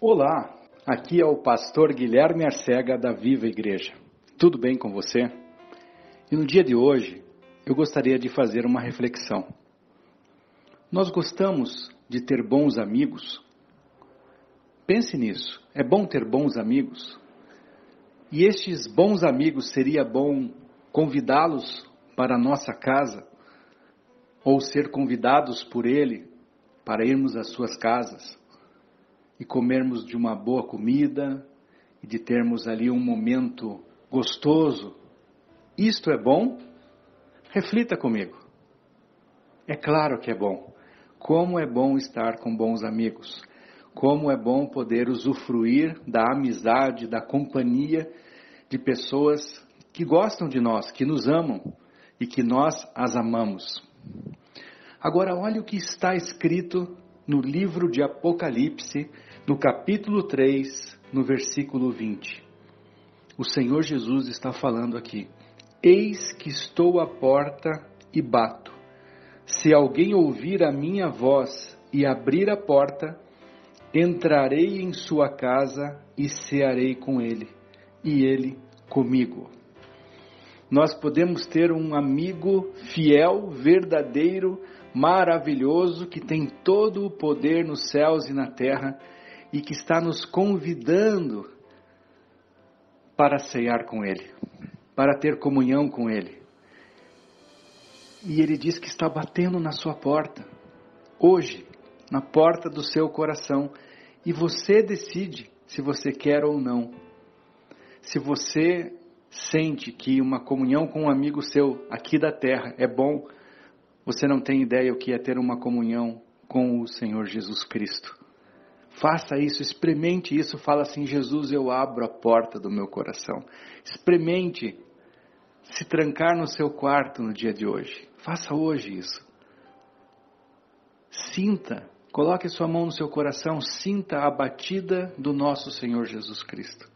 Olá, aqui é o pastor Guilherme Arcega da Viva Igreja. Tudo bem com você? E no dia de hoje eu gostaria de fazer uma reflexão. Nós gostamos de ter bons amigos? Pense nisso. É bom ter bons amigos? E estes bons amigos seria bom convidá-los para a nossa casa ou ser convidados por ele para irmos às suas casas e comermos de uma boa comida e de termos ali um momento gostoso. Isto é bom? Reflita comigo. É claro que é bom. Como é bom estar com bons amigos. Como é bom poder usufruir da amizade, da companhia de pessoas que gostam de nós, que nos amam e que nós as amamos. Agora, olhe o que está escrito no livro de Apocalipse, no capítulo 3, no versículo 20. O Senhor Jesus está falando aqui: Eis que estou à porta e bato. Se alguém ouvir a minha voz e abrir a porta, entrarei em sua casa e cearei com ele, e ele comigo. Nós podemos ter um amigo fiel, verdadeiro, maravilhoso, que tem todo o poder nos céus e na terra e que está nos convidando para ceiar com Ele, para ter comunhão com Ele. E Ele diz que está batendo na sua porta, hoje, na porta do seu coração, e você decide se você quer ou não. Se você sente que uma comunhão com um amigo seu aqui da terra é bom, você não tem ideia o que é ter uma comunhão com o Senhor Jesus Cristo. Faça isso, experimente isso. Fala assim: Jesus, eu abro a porta do meu coração. Experimente se trancar no seu quarto no dia de hoje. Faça hoje isso. Sinta, coloque sua mão no seu coração, sinta a batida do nosso Senhor Jesus Cristo.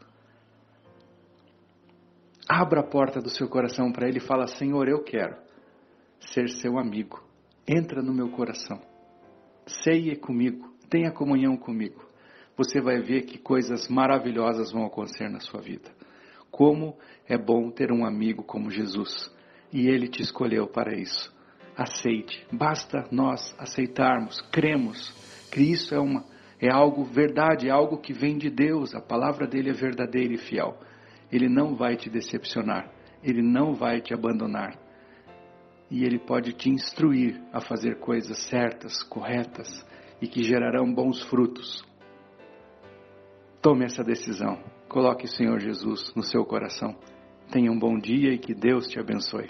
Abra a porta do seu coração para Ele e fala: Senhor, eu quero ser seu amigo. Entra no meu coração. Ceie comigo. Tenha comunhão comigo. Você vai ver que coisas maravilhosas vão acontecer na sua vida. Como é bom ter um amigo como Jesus. E Ele te escolheu para isso. Aceite. Basta nós aceitarmos, cremos que isso é, uma, é algo verdade, é algo que vem de Deus. A palavra dele é verdadeira e fiel. Ele não vai te decepcionar. Ele não vai te abandonar. E Ele pode te instruir a fazer coisas certas, corretas e que gerarão bons frutos. Tome essa decisão. Coloque o Senhor Jesus no seu coração. Tenha um bom dia e que Deus te abençoe.